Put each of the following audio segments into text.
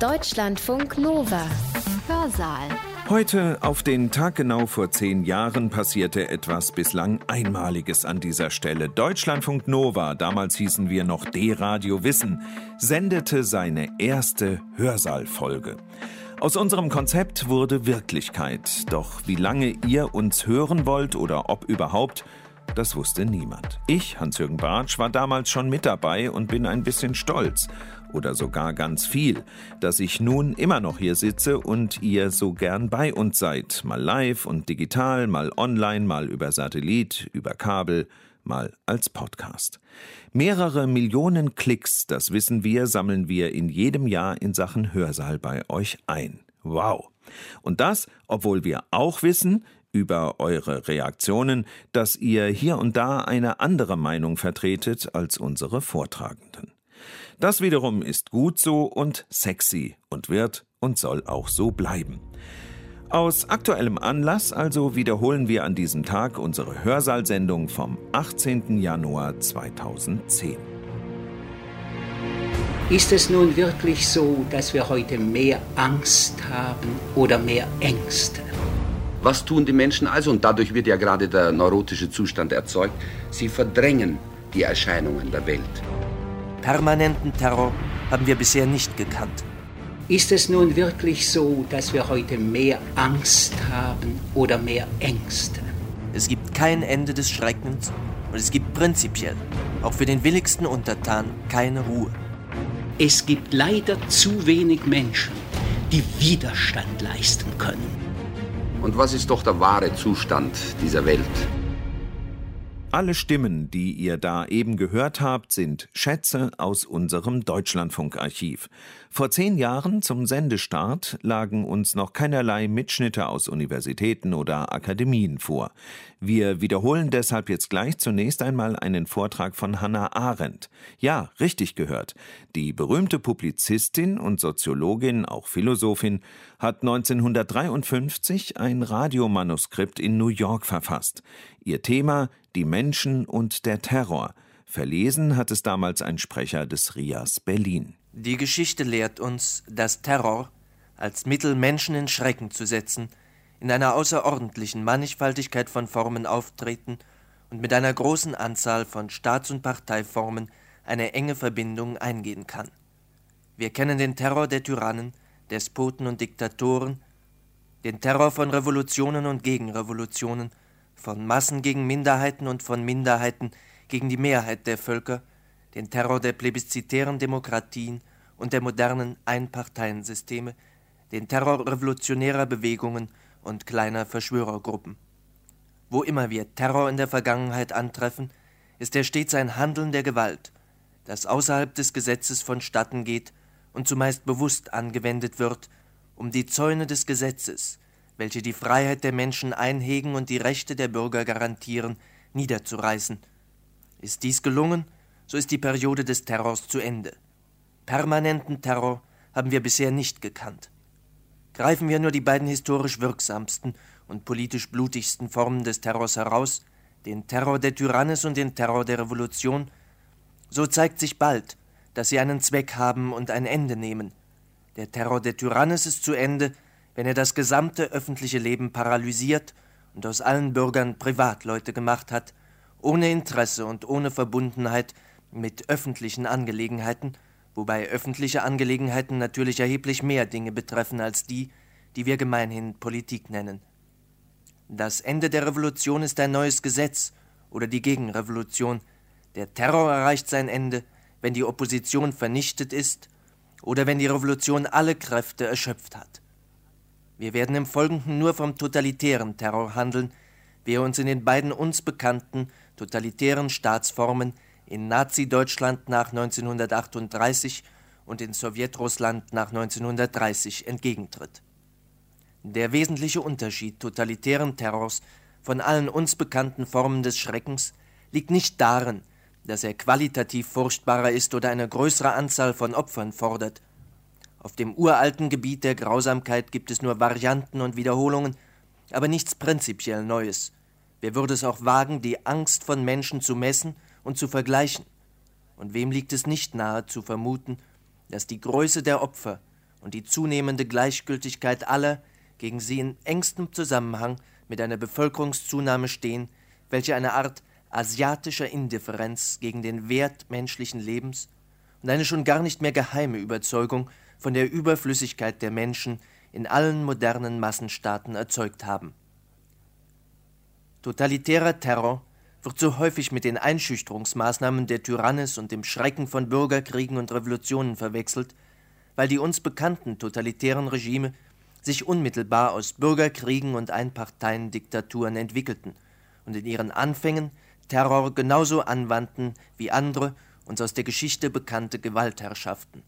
Deutschlandfunk Nova. Hörsaal. Heute, auf den Tag genau vor zehn Jahren, passierte etwas bislang Einmaliges an dieser Stelle. Deutschlandfunk Nova, damals hießen wir noch D-Radio Wissen, sendete seine erste Hörsaalfolge. Aus unserem Konzept wurde Wirklichkeit. Doch wie lange ihr uns hören wollt oder ob überhaupt, das wusste niemand. Ich, Hans-Jürgen Bartsch, war damals schon mit dabei und bin ein bisschen stolz oder sogar ganz viel, dass ich nun immer noch hier sitze und ihr so gern bei uns seid, mal live und digital, mal online, mal über Satellit, über Kabel, mal als Podcast. Mehrere Millionen Klicks, das wissen wir, sammeln wir in jedem Jahr in Sachen Hörsaal bei euch ein. Wow. Und das, obwohl wir auch wissen, über eure Reaktionen, dass ihr hier und da eine andere Meinung vertretet als unsere Vortragenden. Das wiederum ist gut so und sexy und wird und soll auch so bleiben. Aus aktuellem Anlass also wiederholen wir an diesem Tag unsere Hörsaalsendung vom 18. Januar 2010. Ist es nun wirklich so, dass wir heute mehr Angst haben oder mehr Ängste? Was tun die Menschen also? Und dadurch wird ja gerade der neurotische Zustand erzeugt. Sie verdrängen die Erscheinungen der Welt. Permanenten Terror haben wir bisher nicht gekannt. Ist es nun wirklich so, dass wir heute mehr Angst haben oder mehr Ängste? Es gibt kein Ende des Schreckens und es gibt prinzipiell, auch für den willigsten Untertan, keine Ruhe. Es gibt leider zu wenig Menschen, die Widerstand leisten können. Und was ist doch der wahre Zustand dieser Welt? Alle Stimmen, die ihr da eben gehört habt, sind Schätze aus unserem Deutschlandfunkarchiv. Vor zehn Jahren zum Sendestart lagen uns noch keinerlei Mitschnitte aus Universitäten oder Akademien vor. Wir wiederholen deshalb jetzt gleich zunächst einmal einen Vortrag von Hannah Arendt. Ja, richtig gehört. Die berühmte Publizistin und Soziologin, auch Philosophin, hat 1953 ein Radiomanuskript in New York verfasst. Ihr Thema Die Menschen und der Terror. Verlesen hat es damals ein Sprecher des RIAS Berlin. Die Geschichte lehrt uns, dass Terror als Mittel, Menschen in Schrecken zu setzen, in einer außerordentlichen Mannigfaltigkeit von Formen auftreten und mit einer großen Anzahl von Staats- und Parteiformen eine enge Verbindung eingehen kann. Wir kennen den Terror der Tyrannen, Despoten und Diktatoren, den Terror von Revolutionen und Gegenrevolutionen, von Massen gegen Minderheiten und von Minderheiten gegen die Mehrheit der Völker, den Terror der plebiszitären Demokratien und der modernen Einparteiensysteme, den Terror revolutionärer Bewegungen und kleiner Verschwörergruppen. Wo immer wir Terror in der Vergangenheit antreffen, ist er stets ein Handeln der Gewalt, das außerhalb des Gesetzes vonstatten geht und zumeist bewusst angewendet wird, um die Zäune des Gesetzes, welche die Freiheit der Menschen einhegen und die Rechte der Bürger garantieren, niederzureißen. Ist dies gelungen, so ist die Periode des Terrors zu Ende. Permanenten Terror haben wir bisher nicht gekannt. Greifen wir nur die beiden historisch wirksamsten und politisch blutigsten Formen des Terrors heraus, den Terror der Tyrannis und den Terror der Revolution, so zeigt sich bald, dass sie einen Zweck haben und ein Ende nehmen. Der Terror der Tyrannis ist zu Ende, wenn er das gesamte öffentliche Leben paralysiert und aus allen Bürgern Privatleute gemacht hat, ohne Interesse und ohne Verbundenheit mit öffentlichen Angelegenheiten, wobei öffentliche Angelegenheiten natürlich erheblich mehr Dinge betreffen als die, die wir gemeinhin Politik nennen. Das Ende der Revolution ist ein neues Gesetz oder die Gegenrevolution. Der Terror erreicht sein Ende, wenn die Opposition vernichtet ist oder wenn die Revolution alle Kräfte erschöpft hat. Wir werden im Folgenden nur vom totalitären Terror handeln, wie er uns in den beiden uns bekannten totalitären Staatsformen in Nazi-Deutschland nach 1938 und in Sowjetrussland nach 1930 entgegentritt. Der wesentliche Unterschied totalitären Terrors von allen uns bekannten Formen des Schreckens liegt nicht darin, dass er qualitativ furchtbarer ist oder eine größere Anzahl von Opfern fordert. Auf dem uralten Gebiet der Grausamkeit gibt es nur Varianten und Wiederholungen, aber nichts prinzipiell Neues. Wer würde es auch wagen, die Angst von Menschen zu messen und zu vergleichen? Und wem liegt es nicht nahe zu vermuten, dass die Größe der Opfer und die zunehmende Gleichgültigkeit aller gegen sie in engstem Zusammenhang mit einer Bevölkerungszunahme stehen, welche eine Art asiatischer Indifferenz gegen den Wert menschlichen Lebens und eine schon gar nicht mehr geheime Überzeugung von der Überflüssigkeit der Menschen in allen modernen Massenstaaten erzeugt haben. Totalitärer Terror wird so häufig mit den Einschüchterungsmaßnahmen der Tyrannis und dem Schrecken von Bürgerkriegen und Revolutionen verwechselt, weil die uns bekannten totalitären Regime sich unmittelbar aus Bürgerkriegen und Einparteiendiktaturen entwickelten und in ihren Anfängen Terror genauso anwandten wie andere uns aus der Geschichte bekannte Gewaltherrschaften.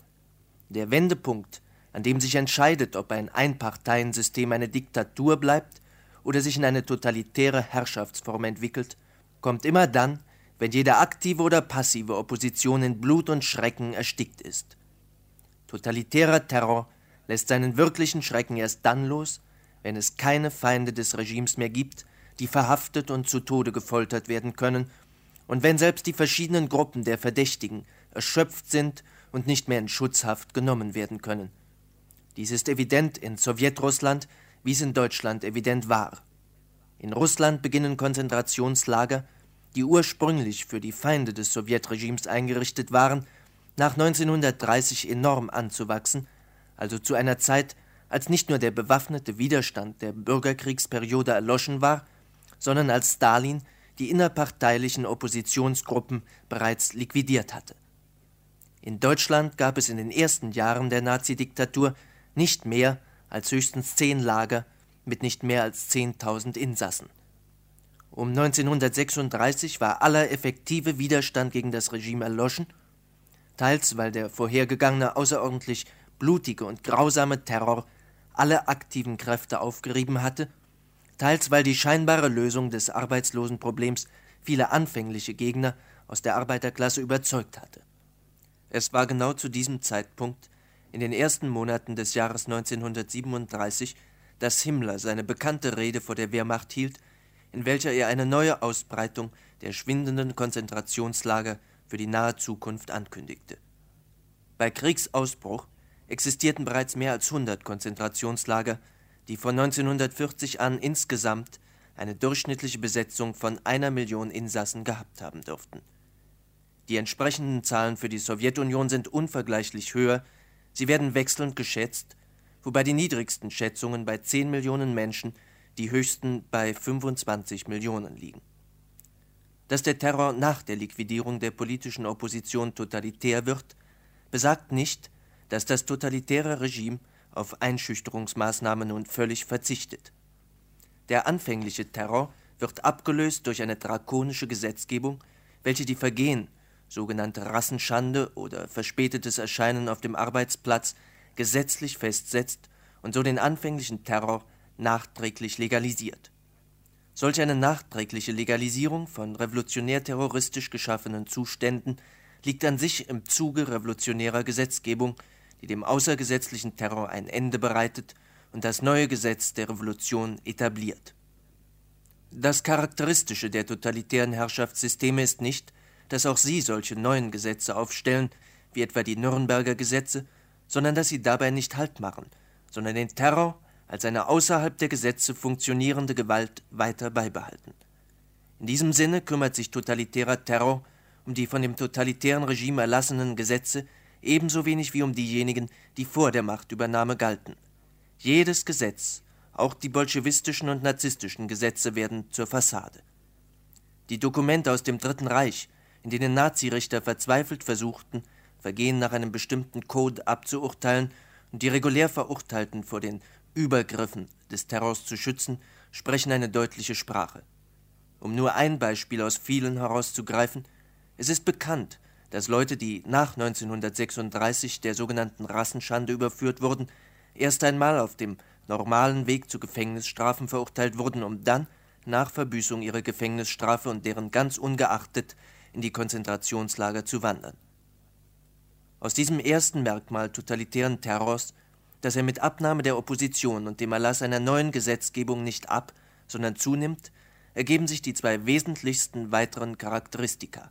Der Wendepunkt, an dem sich entscheidet, ob ein Einparteiensystem eine Diktatur bleibt oder sich in eine totalitäre Herrschaftsform entwickelt, kommt immer dann, wenn jede aktive oder passive Opposition in Blut und Schrecken erstickt ist. Totalitärer Terror lässt seinen wirklichen Schrecken erst dann los, wenn es keine Feinde des Regimes mehr gibt, die verhaftet und zu Tode gefoltert werden können, und wenn selbst die verschiedenen Gruppen der Verdächtigen erschöpft sind und nicht mehr in Schutzhaft genommen werden können. Dies ist evident in Sowjetrussland, wie es in Deutschland evident war. In Russland beginnen Konzentrationslager, die ursprünglich für die Feinde des Sowjetregimes eingerichtet waren, nach 1930 enorm anzuwachsen, also zu einer Zeit, als nicht nur der bewaffnete Widerstand der Bürgerkriegsperiode erloschen war, sondern als Stalin die innerparteilichen Oppositionsgruppen bereits liquidiert hatte. In Deutschland gab es in den ersten Jahren der Nazidiktatur nicht mehr als höchstens zehn Lager mit nicht mehr als 10.000 Insassen. Um 1936 war aller effektive Widerstand gegen das Regime erloschen, teils weil der vorhergegangene außerordentlich blutige und grausame Terror alle aktiven Kräfte aufgerieben hatte, teils weil die scheinbare Lösung des Arbeitslosenproblems viele anfängliche Gegner aus der Arbeiterklasse überzeugt hatte. Es war genau zu diesem Zeitpunkt, in den ersten Monaten des Jahres 1937, dass Himmler seine bekannte Rede vor der Wehrmacht hielt, in welcher er eine neue Ausbreitung der schwindenden Konzentrationslager für die nahe Zukunft ankündigte. Bei Kriegsausbruch existierten bereits mehr als 100 Konzentrationslager, die von 1940 an insgesamt eine durchschnittliche Besetzung von einer Million Insassen gehabt haben dürften. Die entsprechenden Zahlen für die Sowjetunion sind unvergleichlich höher, sie werden wechselnd geschätzt, wobei die niedrigsten Schätzungen bei 10 Millionen Menschen, die höchsten bei 25 Millionen liegen. Dass der Terror nach der Liquidierung der politischen Opposition totalitär wird, besagt nicht, dass das totalitäre Regime auf Einschüchterungsmaßnahmen nun völlig verzichtet. Der anfängliche Terror wird abgelöst durch eine drakonische Gesetzgebung, welche die Vergehen, sogenannte Rassenschande oder verspätetes Erscheinen auf dem Arbeitsplatz, gesetzlich festsetzt und so den anfänglichen Terror nachträglich legalisiert. Solch eine nachträgliche Legalisierung von revolutionär-terroristisch geschaffenen Zuständen liegt an sich im Zuge revolutionärer Gesetzgebung, die dem außergesetzlichen Terror ein Ende bereitet und das neue Gesetz der Revolution etabliert. Das Charakteristische der totalitären Herrschaftssysteme ist nicht, dass auch sie solche neuen Gesetze aufstellen, wie etwa die Nürnberger Gesetze, sondern dass sie dabei nicht Halt machen, sondern den Terror als eine außerhalb der Gesetze funktionierende Gewalt weiter beibehalten. In diesem Sinne kümmert sich totalitärer Terror um die von dem totalitären Regime erlassenen Gesetze ebenso wenig wie um diejenigen, die vor der Machtübernahme galten. Jedes Gesetz, auch die bolschewistischen und narzisstischen Gesetze, werden zur Fassade. Die Dokumente aus dem Dritten Reich, in denen Nazirichter verzweifelt versuchten, Vergehen nach einem bestimmten Code abzuurteilen und die regulär Verurteilten vor den Übergriffen des Terrors zu schützen, sprechen eine deutliche Sprache. Um nur ein Beispiel aus vielen herauszugreifen, es ist bekannt, dass Leute, die nach 1936 der sogenannten Rassenschande überführt wurden, erst einmal auf dem normalen Weg zu Gefängnisstrafen verurteilt wurden, um dann nach Verbüßung ihrer Gefängnisstrafe und deren ganz ungeachtet in die Konzentrationslager zu wandern. Aus diesem ersten Merkmal totalitären Terrors, dass er mit Abnahme der Opposition und dem Erlass einer neuen Gesetzgebung nicht ab, sondern zunimmt, ergeben sich die zwei wesentlichsten weiteren Charakteristika.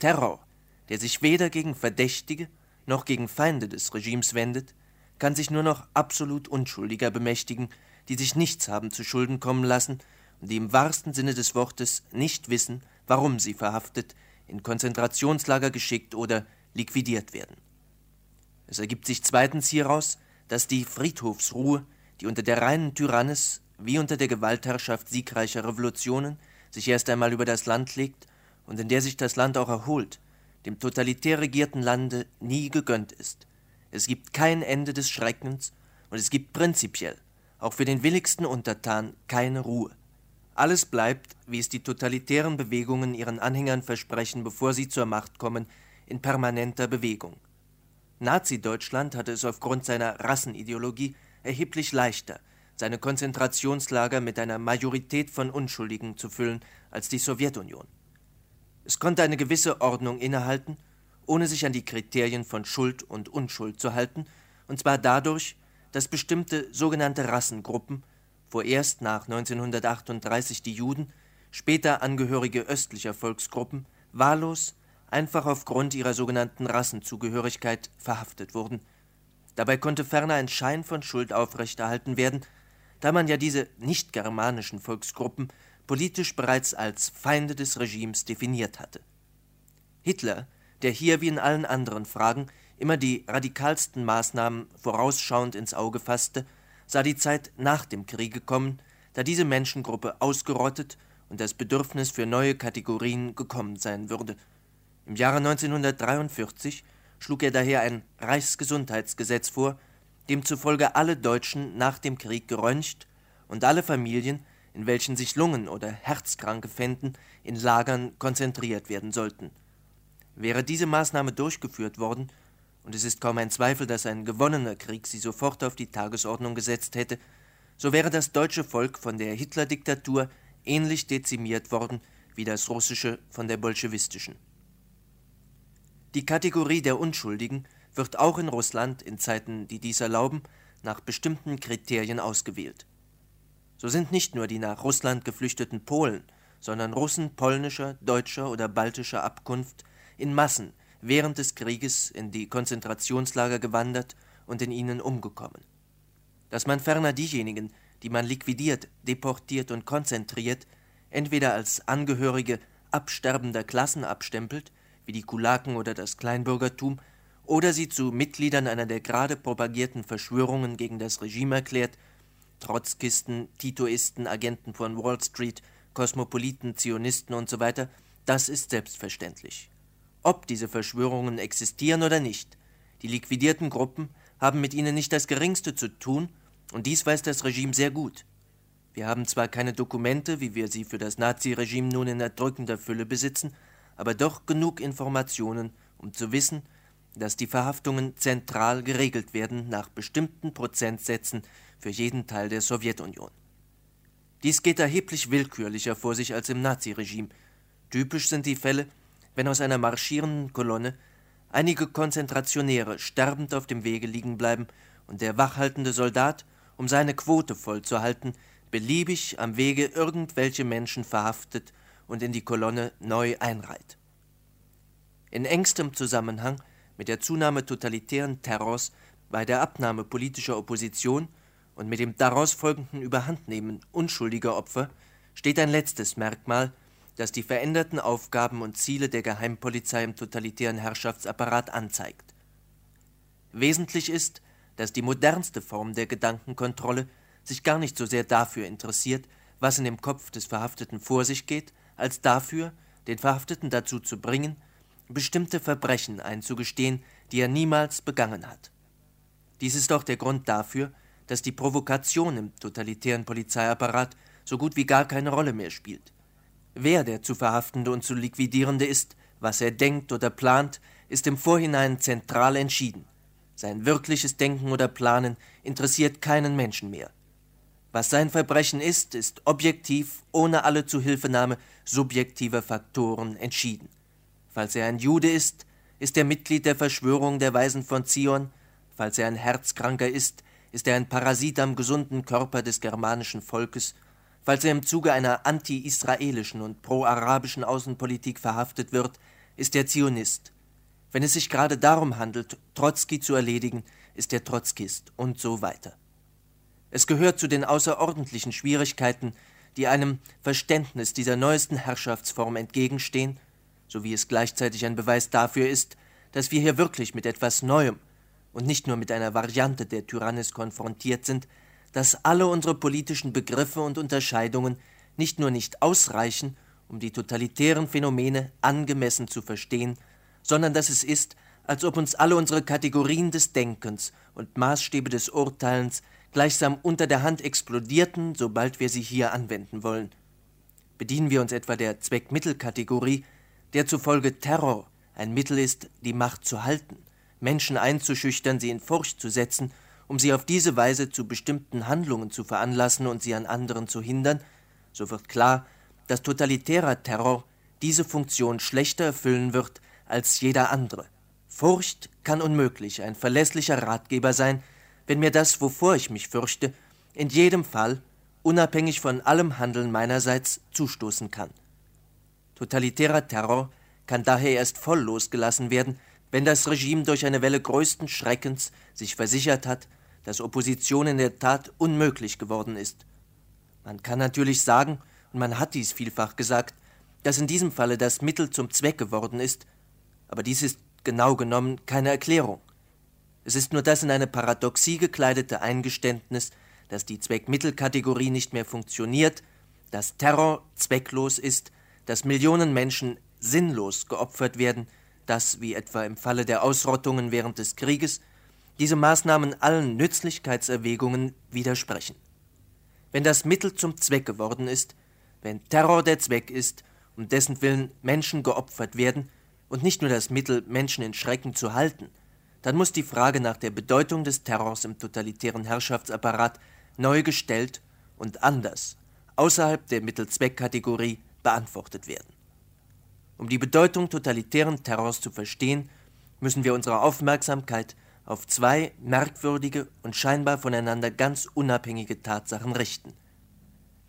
Terror, der sich weder gegen Verdächtige noch gegen Feinde des Regimes wendet, kann sich nur noch absolut Unschuldiger bemächtigen, die sich nichts haben zu Schulden kommen lassen und die im wahrsten Sinne des Wortes nicht wissen, warum sie verhaftet, in Konzentrationslager geschickt oder liquidiert werden. Es ergibt sich zweitens hieraus, dass die Friedhofsruhe, die unter der reinen Tyrannis wie unter der Gewaltherrschaft siegreicher Revolutionen sich erst einmal über das Land legt und in der sich das Land auch erholt, dem totalitär regierten Lande nie gegönnt ist. Es gibt kein Ende des Schreckens und es gibt prinzipiell, auch für den willigsten Untertan, keine Ruhe. Alles bleibt, wie es die totalitären Bewegungen ihren Anhängern versprechen, bevor sie zur Macht kommen, in permanenter Bewegung. Nazi-Deutschland hatte es aufgrund seiner Rassenideologie erheblich leichter, seine Konzentrationslager mit einer Majorität von Unschuldigen zu füllen, als die Sowjetunion. Es konnte eine gewisse Ordnung innehalten, ohne sich an die Kriterien von Schuld und Unschuld zu halten, und zwar dadurch, dass bestimmte sogenannte Rassengruppen, vorerst nach 1938 die Juden, später Angehörige östlicher Volksgruppen, wahllos, einfach aufgrund ihrer sogenannten Rassenzugehörigkeit verhaftet wurden. Dabei konnte ferner ein Schein von Schuld aufrechterhalten werden, da man ja diese nicht-germanischen Volksgruppen politisch bereits als Feinde des Regimes definiert hatte. Hitler, der hier wie in allen anderen Fragen immer die radikalsten Maßnahmen vorausschauend ins Auge fasste, sah die Zeit nach dem Kriege kommen, da diese Menschengruppe ausgerottet und das Bedürfnis für neue Kategorien gekommen sein würde. Im Jahre 1943 schlug er daher ein Reichsgesundheitsgesetz vor, demzufolge alle Deutschen nach dem Krieg geröntgt und alle Familien, in welchen sich Lungen- oder Herzkranke fänden, in Lagern konzentriert werden sollten. Wäre diese Maßnahme durchgeführt worden, und es ist kaum ein Zweifel, dass ein gewonnener Krieg sie sofort auf die Tagesordnung gesetzt hätte, so wäre das deutsche Volk von der Hitler-Diktatur ähnlich dezimiert worden wie das russische von der bolschewistischen. Die Kategorie der Unschuldigen wird auch in Russland in Zeiten, die dies erlauben, nach bestimmten Kriterien ausgewählt. So sind nicht nur die nach Russland geflüchteten Polen, sondern Russen polnischer, deutscher oder baltischer Abkunft in Massen während des Krieges in die Konzentrationslager gewandert und in ihnen umgekommen. Dass man ferner diejenigen, die man liquidiert, deportiert und konzentriert, entweder als Angehörige absterbender Klassen abstempelt, wie die Kulaken oder das Kleinbürgertum, oder sie zu Mitgliedern einer der gerade propagierten Verschwörungen gegen das Regime erklärt, Trotzkisten, Titoisten, Agenten von Wall Street, Kosmopoliten, Zionisten usw., so das ist selbstverständlich ob diese Verschwörungen existieren oder nicht. Die liquidierten Gruppen haben mit ihnen nicht das geringste zu tun, und dies weiß das Regime sehr gut. Wir haben zwar keine Dokumente, wie wir sie für das Naziregime nun in erdrückender Fülle besitzen, aber doch genug Informationen, um zu wissen, dass die Verhaftungen zentral geregelt werden nach bestimmten Prozentsätzen für jeden Teil der Sowjetunion. Dies geht erheblich willkürlicher vor sich als im Naziregime. Typisch sind die Fälle, wenn aus einer marschierenden Kolonne einige Konzentrationäre sterbend auf dem Wege liegen bleiben und der wachhaltende Soldat, um seine Quote vollzuhalten, beliebig am Wege irgendwelche Menschen verhaftet und in die Kolonne neu einreiht. In engstem Zusammenhang mit der Zunahme totalitären Terrors bei der Abnahme politischer Opposition und mit dem daraus folgenden Überhandnehmen unschuldiger Opfer steht ein letztes Merkmal, das die veränderten Aufgaben und Ziele der Geheimpolizei im totalitären Herrschaftsapparat anzeigt. Wesentlich ist, dass die modernste Form der Gedankenkontrolle sich gar nicht so sehr dafür interessiert, was in dem Kopf des Verhafteten vor sich geht, als dafür, den Verhafteten dazu zu bringen, bestimmte Verbrechen einzugestehen, die er niemals begangen hat. Dies ist auch der Grund dafür, dass die Provokation im totalitären Polizeiapparat so gut wie gar keine Rolle mehr spielt. Wer der zu Verhaftende und zu Liquidierende ist, was er denkt oder plant, ist im Vorhinein zentral entschieden. Sein wirkliches Denken oder Planen interessiert keinen Menschen mehr. Was sein Verbrechen ist, ist objektiv, ohne alle Zuhilfenahme subjektiver Faktoren entschieden. Falls er ein Jude ist, ist er Mitglied der Verschwörung der Weisen von Zion, falls er ein Herzkranker ist, ist er ein Parasit am gesunden Körper des germanischen Volkes Falls er im Zuge einer anti-israelischen und pro-arabischen Außenpolitik verhaftet wird, ist er Zionist. Wenn es sich gerade darum handelt, Trotzki zu erledigen, ist der Trotzkist und so weiter. Es gehört zu den außerordentlichen Schwierigkeiten, die einem Verständnis dieser neuesten Herrschaftsform entgegenstehen, sowie es gleichzeitig ein Beweis dafür ist, dass wir hier wirklich mit etwas Neuem und nicht nur mit einer Variante der Tyrannis konfrontiert sind, dass alle unsere politischen Begriffe und Unterscheidungen nicht nur nicht ausreichen, um die totalitären Phänomene angemessen zu verstehen, sondern dass es ist, als ob uns alle unsere Kategorien des Denkens und Maßstäbe des Urteilens gleichsam unter der Hand explodierten, sobald wir sie hier anwenden wollen. Bedienen wir uns etwa der Zweckmittelkategorie, der zufolge Terror ein Mittel ist, die Macht zu halten, Menschen einzuschüchtern, sie in Furcht zu setzen, um sie auf diese Weise zu bestimmten Handlungen zu veranlassen und sie an anderen zu hindern, so wird klar, dass totalitärer Terror diese Funktion schlechter erfüllen wird als jeder andere. Furcht kann unmöglich ein verlässlicher Ratgeber sein, wenn mir das, wovor ich mich fürchte, in jedem Fall, unabhängig von allem Handeln meinerseits, zustoßen kann. Totalitärer Terror kann daher erst voll losgelassen werden, wenn das Regime durch eine Welle größten Schreckens sich versichert hat, dass Opposition in der Tat unmöglich geworden ist. Man kann natürlich sagen, und man hat dies vielfach gesagt, dass in diesem Falle das Mittel zum Zweck geworden ist, aber dies ist genau genommen keine Erklärung. Es ist nur das in eine Paradoxie gekleidete Eingeständnis, dass die Zweckmittelkategorie nicht mehr funktioniert, dass Terror zwecklos ist, dass Millionen Menschen sinnlos geopfert werden, dass, wie etwa im Falle der Ausrottungen während des Krieges, diese Maßnahmen allen Nützlichkeitserwägungen widersprechen. Wenn das Mittel zum Zweck geworden ist, wenn Terror der Zweck ist, um dessen Willen Menschen geopfert werden, und nicht nur das Mittel, Menschen in Schrecken zu halten, dann muss die Frage nach der Bedeutung des Terrors im totalitären Herrschaftsapparat neu gestellt und anders, außerhalb der Mittel-Zweck-Kategorie, beantwortet werden. Um die Bedeutung totalitären Terrors zu verstehen, müssen wir unsere Aufmerksamkeit auf zwei merkwürdige und scheinbar voneinander ganz unabhängige Tatsachen richten.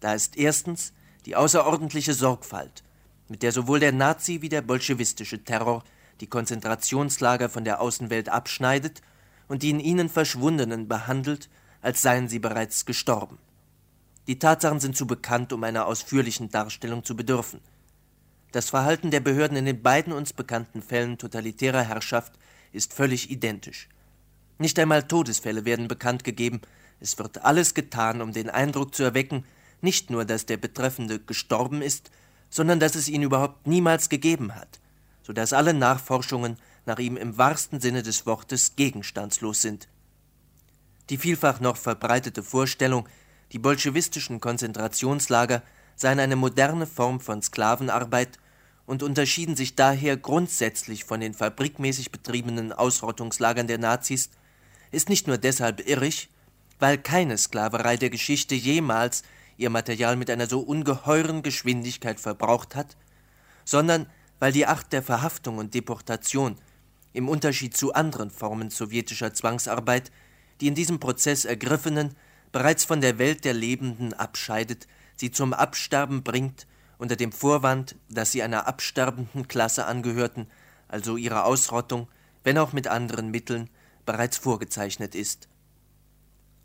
Da ist erstens die außerordentliche Sorgfalt, mit der sowohl der Nazi wie der bolschewistische Terror die Konzentrationslager von der Außenwelt abschneidet und die in ihnen Verschwundenen behandelt, als seien sie bereits gestorben. Die Tatsachen sind zu bekannt, um einer ausführlichen Darstellung zu bedürfen. Das Verhalten der Behörden in den beiden uns bekannten Fällen totalitärer Herrschaft ist völlig identisch. Nicht einmal Todesfälle werden bekannt gegeben, es wird alles getan, um den Eindruck zu erwecken, nicht nur, dass der Betreffende gestorben ist, sondern dass es ihn überhaupt niemals gegeben hat so dass alle Nachforschungen nach ihm im wahrsten Sinne des Wortes gegenstandslos sind. Die vielfach noch verbreitete Vorstellung, die bolschewistischen Konzentrationslager seien eine moderne Form von Sklavenarbeit und unterschieden sich daher grundsätzlich von den fabrikmäßig betriebenen Ausrottungslagern der Nazis, ist nicht nur deshalb irrig, weil keine Sklaverei der Geschichte jemals ihr Material mit einer so ungeheuren Geschwindigkeit verbraucht hat, sondern weil die Art der Verhaftung und Deportation im Unterschied zu anderen Formen sowjetischer Zwangsarbeit die in diesem Prozess Ergriffenen bereits von der Welt der Lebenden abscheidet, sie zum Absterben bringt, unter dem Vorwand, dass sie einer absterbenden Klasse angehörten, also ihre Ausrottung, wenn auch mit anderen Mitteln, bereits vorgezeichnet ist.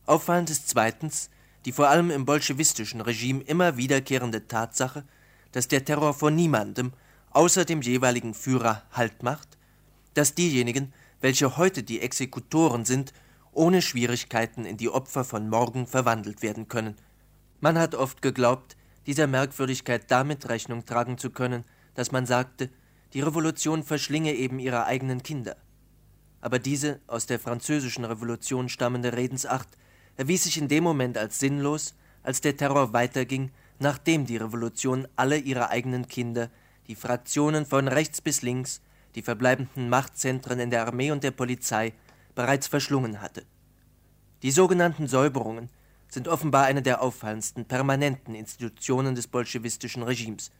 Auffallend ist zweitens die vor allem im bolschewistischen Regime immer wiederkehrende Tatsache, dass der Terror vor niemandem außer dem jeweiligen Führer Halt macht, dass diejenigen, welche heute die Exekutoren sind, ohne Schwierigkeiten in die Opfer von morgen verwandelt werden können. Man hat oft geglaubt, dieser Merkwürdigkeit damit Rechnung tragen zu können, dass man sagte, die Revolution verschlinge eben ihre eigenen Kinder. Aber diese aus der französischen Revolution stammende Redensart erwies sich in dem Moment als sinnlos, als der Terror weiterging, nachdem die Revolution alle ihre eigenen Kinder die Fraktionen von rechts bis links, die verbleibenden Machtzentren in der Armee und der Polizei bereits verschlungen hatte. Die sogenannten Säuberungen sind offenbar eine der auffallendsten permanenten Institutionen des bolschewistischen Regimes.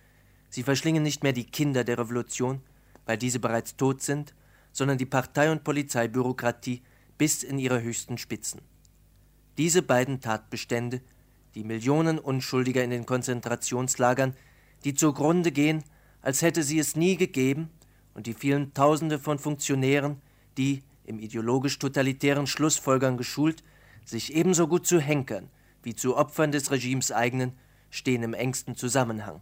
Sie verschlingen nicht mehr die Kinder der Revolution, weil diese bereits tot sind, sondern die Partei- und Polizeibürokratie bis in ihre höchsten Spitzen. Diese beiden Tatbestände, die Millionen Unschuldiger in den Konzentrationslagern, die zugrunde gehen, als hätte sie es nie gegeben, und die vielen Tausende von Funktionären, die, im ideologisch totalitären Schlussfolgern geschult, sich ebenso gut zu Henkern wie zu Opfern des Regimes eignen, stehen im engsten Zusammenhang.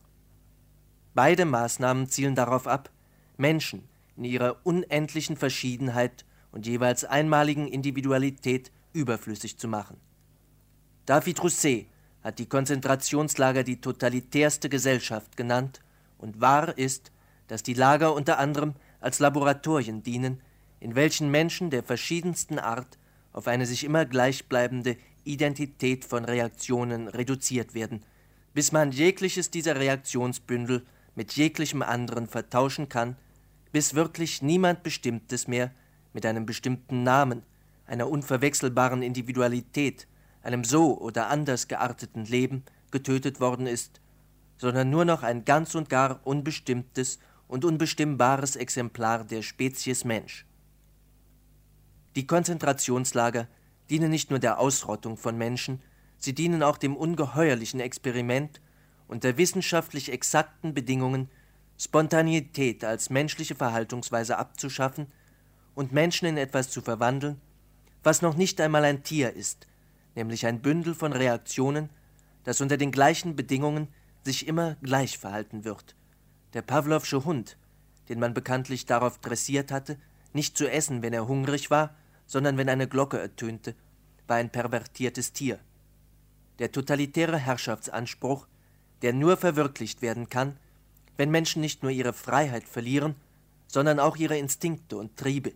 Beide Maßnahmen zielen darauf ab, Menschen in ihrer unendlichen Verschiedenheit und jeweils einmaligen Individualität überflüssig zu machen. David Rousset hat die Konzentrationslager die totalitärste Gesellschaft genannt und wahr ist, dass die Lager unter anderem als Laboratorien dienen, in welchen Menschen der verschiedensten Art auf eine sich immer gleichbleibende Identität von Reaktionen reduziert werden, bis man jegliches dieser Reaktionsbündel mit jeglichem anderen vertauschen kann, bis wirklich niemand Bestimmtes mehr mit einem bestimmten Namen, einer unverwechselbaren Individualität, einem so oder anders gearteten Leben getötet worden ist, sondern nur noch ein ganz und gar unbestimmtes und unbestimmbares Exemplar der Spezies Mensch. Die Konzentrationslager dienen nicht nur der Ausrottung von Menschen, sie dienen auch dem ungeheuerlichen Experiment, unter wissenschaftlich exakten Bedingungen Spontaneität als menschliche Verhaltungsweise abzuschaffen und Menschen in etwas zu verwandeln, was noch nicht einmal ein Tier ist, nämlich ein Bündel von Reaktionen, das unter den gleichen Bedingungen sich immer gleich verhalten wird. Der Pawlowsche Hund, den man bekanntlich darauf dressiert hatte, nicht zu essen, wenn er hungrig war, sondern wenn eine Glocke ertönte, war ein pervertiertes Tier. Der totalitäre Herrschaftsanspruch, der nur verwirklicht werden kann, wenn Menschen nicht nur ihre Freiheit verlieren, sondern auch ihre Instinkte und Triebe,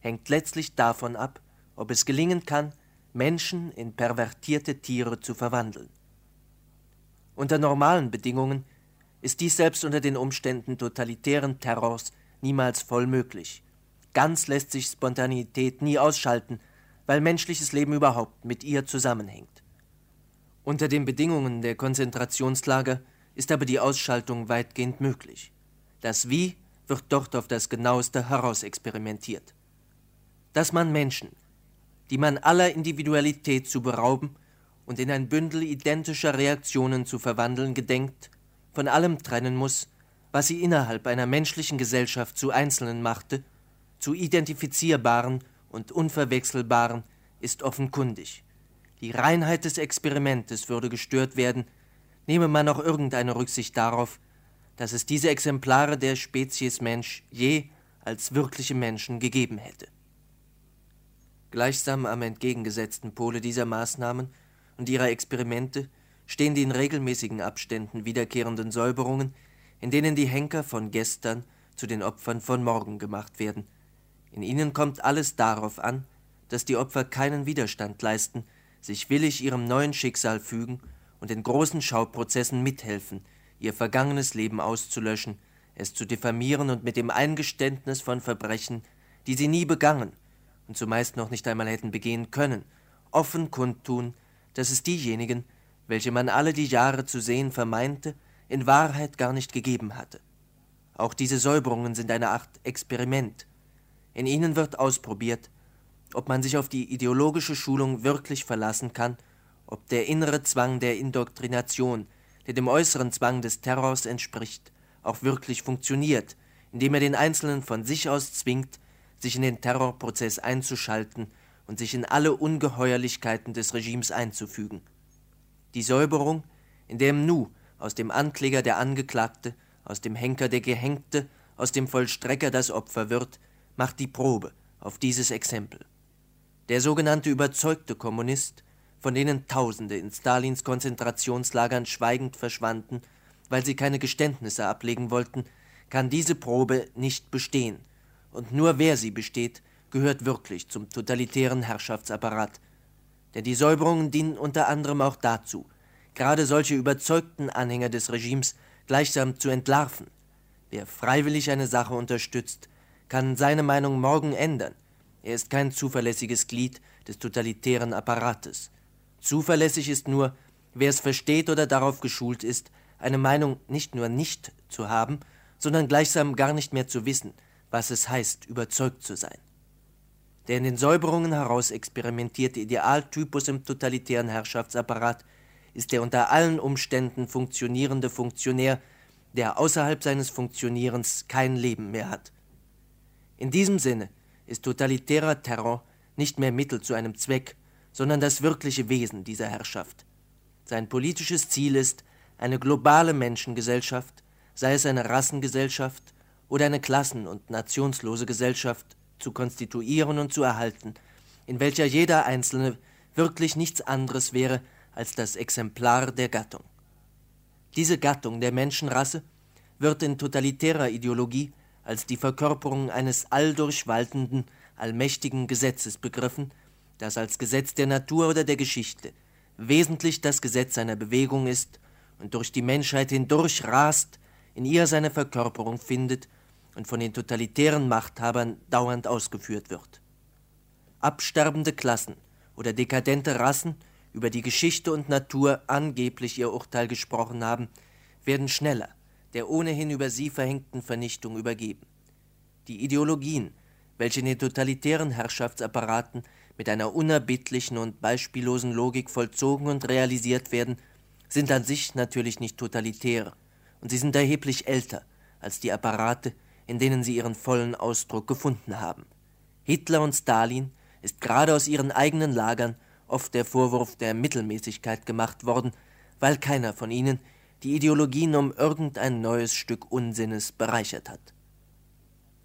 hängt letztlich davon ab, ob es gelingen kann, Menschen in pervertierte Tiere zu verwandeln. Unter normalen Bedingungen ist dies selbst unter den Umständen totalitären Terrors niemals voll möglich. Ganz lässt sich Spontaneität nie ausschalten, weil menschliches Leben überhaupt mit ihr zusammenhängt. Unter den Bedingungen der Konzentrationslager ist aber die Ausschaltung weitgehend möglich. Das Wie wird dort auf das genaueste herausexperimentiert. Dass man Menschen, die man aller Individualität zu berauben und in ein Bündel identischer Reaktionen zu verwandeln gedenkt, von allem trennen muss, was sie innerhalb einer menschlichen Gesellschaft zu Einzelnen machte zu identifizierbaren und unverwechselbaren ist offenkundig. Die Reinheit des Experimentes würde gestört werden, nehme man auch irgendeine Rücksicht darauf, dass es diese Exemplare der Spezies Mensch je als wirkliche Menschen gegeben hätte. Gleichsam am entgegengesetzten Pole dieser Maßnahmen und ihrer Experimente stehen die in regelmäßigen Abständen wiederkehrenden Säuberungen, in denen die Henker von gestern zu den Opfern von morgen gemacht werden – in ihnen kommt alles darauf an, dass die Opfer keinen Widerstand leisten, sich willig ihrem neuen Schicksal fügen und in großen Schauprozessen mithelfen, ihr vergangenes Leben auszulöschen, es zu diffamieren und mit dem Eingeständnis von Verbrechen, die sie nie begangen und zumeist noch nicht einmal hätten begehen können, offen kundtun, dass es diejenigen, welche man alle die Jahre zu sehen vermeinte, in Wahrheit gar nicht gegeben hatte. Auch diese Säuberungen sind eine Art Experiment, in ihnen wird ausprobiert, ob man sich auf die ideologische Schulung wirklich verlassen kann, ob der innere Zwang der Indoktrination, der dem äußeren Zwang des Terrors entspricht, auch wirklich funktioniert, indem er den Einzelnen von sich aus zwingt, sich in den Terrorprozess einzuschalten und sich in alle Ungeheuerlichkeiten des Regimes einzufügen. Die Säuberung, in der im Nu aus dem Ankläger der Angeklagte, aus dem Henker der Gehängte, aus dem Vollstrecker das Opfer wird, macht die Probe auf dieses Exempel. Der sogenannte überzeugte Kommunist, von denen Tausende in Stalins Konzentrationslagern schweigend verschwanden, weil sie keine Geständnisse ablegen wollten, kann diese Probe nicht bestehen. Und nur wer sie besteht, gehört wirklich zum totalitären Herrschaftsapparat. Denn die Säuberungen dienen unter anderem auch dazu, gerade solche überzeugten Anhänger des Regimes gleichsam zu entlarven. Wer freiwillig eine Sache unterstützt, kann seine Meinung morgen ändern. Er ist kein zuverlässiges Glied des totalitären Apparates. Zuverlässig ist nur, wer es versteht oder darauf geschult ist, eine Meinung nicht nur nicht zu haben, sondern gleichsam gar nicht mehr zu wissen, was es heißt, überzeugt zu sein. Der in den Säuberungen heraus experimentierte Idealtypus im totalitären Herrschaftsapparat ist der unter allen Umständen funktionierende Funktionär, der außerhalb seines Funktionierens kein Leben mehr hat. In diesem Sinne ist totalitärer Terror nicht mehr Mittel zu einem Zweck, sondern das wirkliche Wesen dieser Herrschaft. Sein politisches Ziel ist, eine globale Menschengesellschaft, sei es eine Rassengesellschaft oder eine klassen- und nationslose Gesellschaft, zu konstituieren und zu erhalten, in welcher jeder Einzelne wirklich nichts anderes wäre als das Exemplar der Gattung. Diese Gattung der Menschenrasse wird in totalitärer Ideologie als die Verkörperung eines alldurchwaltenden, allmächtigen Gesetzes begriffen, das als Gesetz der Natur oder der Geschichte wesentlich das Gesetz seiner Bewegung ist und durch die Menschheit hindurch rast, in ihr seine Verkörperung findet und von den totalitären Machthabern dauernd ausgeführt wird. Absterbende Klassen oder dekadente Rassen, über die Geschichte und Natur angeblich ihr Urteil gesprochen haben, werden schneller der ohnehin über sie verhängten Vernichtung übergeben. Die Ideologien, welche in den totalitären Herrschaftsapparaten mit einer unerbittlichen und beispiellosen Logik vollzogen und realisiert werden, sind an sich natürlich nicht totalitär, und sie sind erheblich älter als die Apparate, in denen sie ihren vollen Ausdruck gefunden haben. Hitler und Stalin ist gerade aus ihren eigenen Lagern oft der Vorwurf der Mittelmäßigkeit gemacht worden, weil keiner von ihnen die Ideologien um irgendein neues Stück Unsinnes bereichert hat.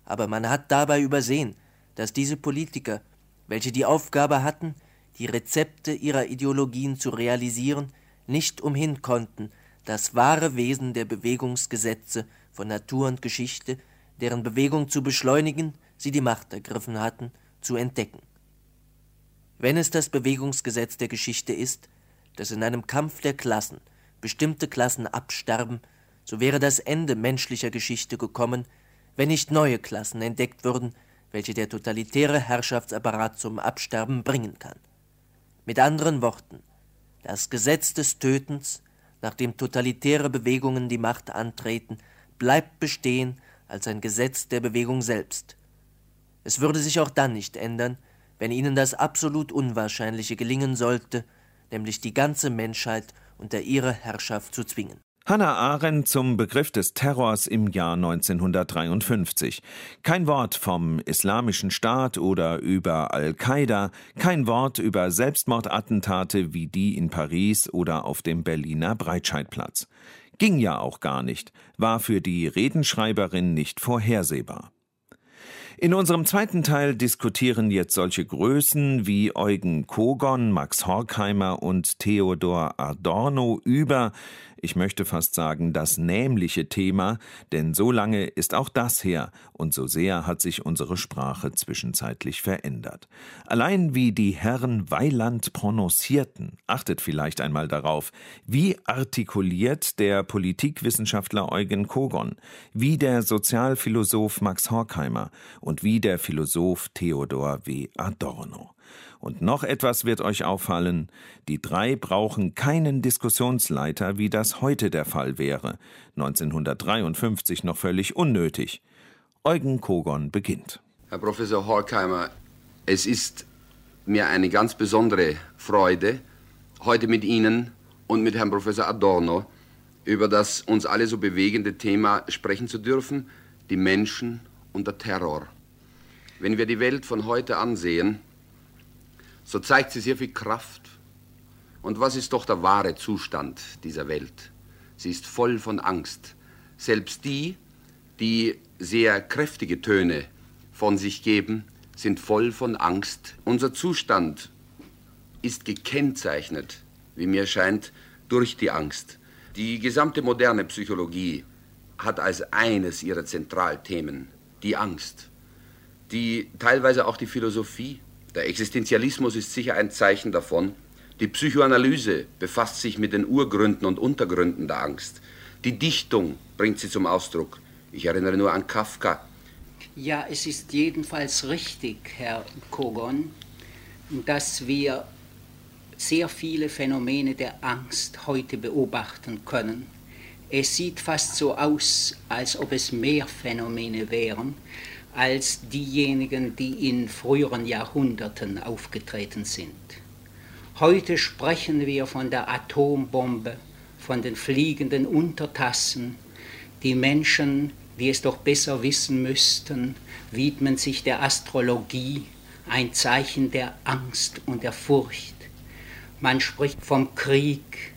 Aber man hat dabei übersehen, dass diese Politiker, welche die Aufgabe hatten, die Rezepte ihrer Ideologien zu realisieren, nicht umhin konnten, das wahre Wesen der Bewegungsgesetze von Natur und Geschichte, deren Bewegung zu beschleunigen sie die Macht ergriffen hatten, zu entdecken. Wenn es das Bewegungsgesetz der Geschichte ist, dass in einem Kampf der Klassen bestimmte Klassen absterben, so wäre das Ende menschlicher Geschichte gekommen, wenn nicht neue Klassen entdeckt würden, welche der totalitäre Herrschaftsapparat zum Absterben bringen kann. Mit anderen Worten, das Gesetz des Tötens, nachdem totalitäre Bewegungen die Macht antreten, bleibt bestehen als ein Gesetz der Bewegung selbst. Es würde sich auch dann nicht ändern, wenn ihnen das absolut Unwahrscheinliche gelingen sollte, nämlich die ganze Menschheit unter ihre Herrschaft zu zwingen. Hannah Arendt zum Begriff des Terrors im Jahr 1953. Kein Wort vom Islamischen Staat oder über Al-Qaida, kein Wort über Selbstmordattentate wie die in Paris oder auf dem Berliner Breitscheidplatz. Ging ja auch gar nicht, war für die Redenschreiberin nicht vorhersehbar. In unserem zweiten Teil diskutieren jetzt solche Größen wie Eugen Kogon, Max Horkheimer und Theodor Adorno über ich möchte fast sagen, das nämliche Thema, denn so lange ist auch das her und so sehr hat sich unsere Sprache zwischenzeitlich verändert. Allein wie die Herren Weiland prononcierten, achtet vielleicht einmal darauf, wie artikuliert der Politikwissenschaftler Eugen Kogon, wie der Sozialphilosoph Max Horkheimer und wie der Philosoph Theodor W. Adorno. Und noch etwas wird euch auffallen, die drei brauchen keinen Diskussionsleiter, wie das heute der Fall wäre, 1953 noch völlig unnötig. Eugen Kogon beginnt. Herr Professor Horkheimer, es ist mir eine ganz besondere Freude, heute mit Ihnen und mit Herrn Professor Adorno über das uns alle so bewegende Thema sprechen zu dürfen, die Menschen und der Terror. Wenn wir die Welt von heute ansehen, so zeigt sie sehr viel Kraft. Und was ist doch der wahre Zustand dieser Welt? Sie ist voll von Angst. Selbst die, die sehr kräftige Töne von sich geben, sind voll von Angst. Unser Zustand ist gekennzeichnet, wie mir scheint, durch die Angst. Die gesamte moderne Psychologie hat als eines ihrer Zentralthemen die Angst, die teilweise auch die Philosophie der Existenzialismus ist sicher ein Zeichen davon. Die Psychoanalyse befasst sich mit den Urgründen und Untergründen der Angst. Die Dichtung bringt sie zum Ausdruck. Ich erinnere nur an Kafka. Ja, es ist jedenfalls richtig, Herr Kogon, dass wir sehr viele Phänomene der Angst heute beobachten können. Es sieht fast so aus, als ob es mehr Phänomene wären, als diejenigen, die in früheren Jahrhunderten aufgetreten sind. Heute sprechen wir von der Atombombe, von den fliegenden Untertassen, die Menschen die es doch besser wissen müssten, widmen sich der Astrologie, ein Zeichen der Angst und der Furcht. Man spricht vom Krieg.